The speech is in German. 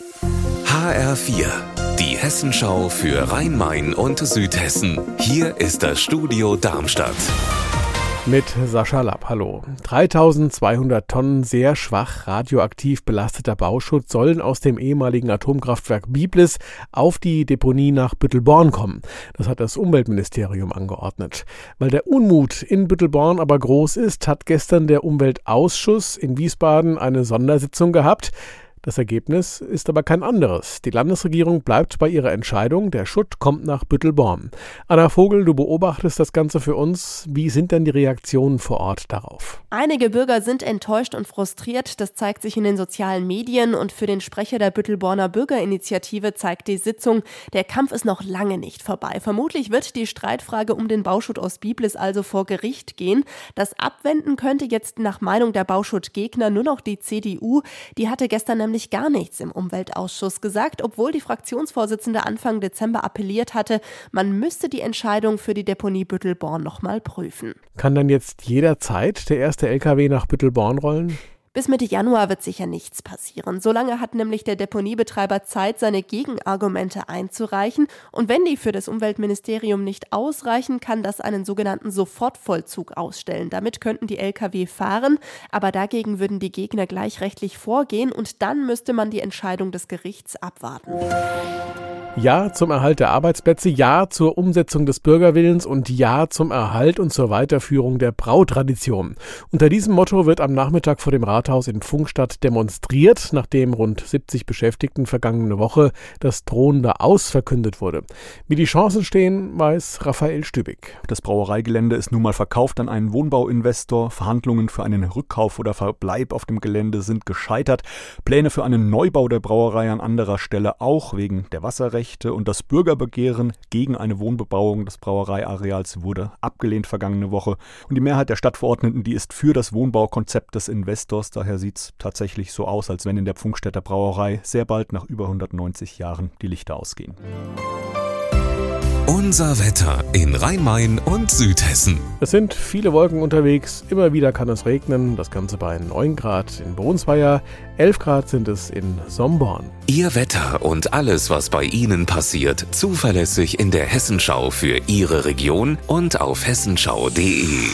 HR4, die Hessenschau für Rhein-Main und Südhessen. Hier ist das Studio Darmstadt. Mit Sascha Lapp, hallo. 3200 Tonnen sehr schwach radioaktiv belasteter Bauschutt sollen aus dem ehemaligen Atomkraftwerk Biblis auf die Deponie nach Büttelborn kommen. Das hat das Umweltministerium angeordnet. Weil der Unmut in Büttelborn aber groß ist, hat gestern der Umweltausschuss in Wiesbaden eine Sondersitzung gehabt. Das Ergebnis ist aber kein anderes. Die Landesregierung bleibt bei ihrer Entscheidung, der Schutt kommt nach Büttelborn. Anna Vogel, du beobachtest das Ganze für uns. Wie sind denn die Reaktionen vor Ort darauf? Einige Bürger sind enttäuscht und frustriert. Das zeigt sich in den sozialen Medien und für den Sprecher der Büttelborner Bürgerinitiative zeigt die Sitzung, der Kampf ist noch lange nicht vorbei. Vermutlich wird die Streitfrage um den Bauschutt aus Biblis also vor Gericht gehen. Das Abwenden könnte jetzt nach Meinung der Bauschuttgegner nur noch die CDU. Die hatte gestern nämlich gar nichts im Umweltausschuss gesagt, obwohl die Fraktionsvorsitzende Anfang Dezember appelliert hatte, man müsste die Entscheidung für die Deponie Büttelborn nochmal prüfen. Kann dann jetzt jederzeit der erste LKW nach Büttelborn rollen? Bis Mitte Januar wird sicher nichts passieren. Solange hat nämlich der Deponiebetreiber Zeit, seine Gegenargumente einzureichen. Und wenn die für das Umweltministerium nicht ausreichen, kann das einen sogenannten Sofortvollzug ausstellen. Damit könnten die Lkw fahren, aber dagegen würden die Gegner gleich rechtlich vorgehen und dann müsste man die Entscheidung des Gerichts abwarten. Ja zum Erhalt der Arbeitsplätze, Ja zur Umsetzung des Bürgerwillens und Ja zum Erhalt und zur Weiterführung der Brautradition. Unter diesem Motto wird am Nachmittag vor dem Rathaus in Funkstadt demonstriert, nachdem rund 70 Beschäftigten vergangene Woche das drohende Aus verkündet wurde. Wie die Chancen stehen, weiß Raphael Stübig. Das Brauereigelände ist nun mal verkauft an einen Wohnbauinvestor. Verhandlungen für einen Rückkauf oder Verbleib auf dem Gelände sind gescheitert. Pläne für einen Neubau der Brauerei an anderer Stelle auch wegen der Wasserrechte Bürgerrechte und das Bürgerbegehren gegen eine Wohnbebauung des Brauereiareals wurde abgelehnt vergangene Woche. Und die Mehrheit der Stadtverordneten, die ist für das Wohnbaukonzept des Investors. Daher sieht es tatsächlich so aus, als wenn in der Pfungstädter Brauerei sehr bald nach über 190 Jahren die Lichter ausgehen. Unser Wetter in Rhein-Main und Südhessen. Es sind viele Wolken unterwegs, immer wieder kann es regnen, das Ganze bei 9 Grad in Brunsweier, 11 Grad sind es in Somborn. Ihr Wetter und alles, was bei Ihnen passiert, zuverlässig in der Hessenschau für Ihre Region und auf hessenschau.de.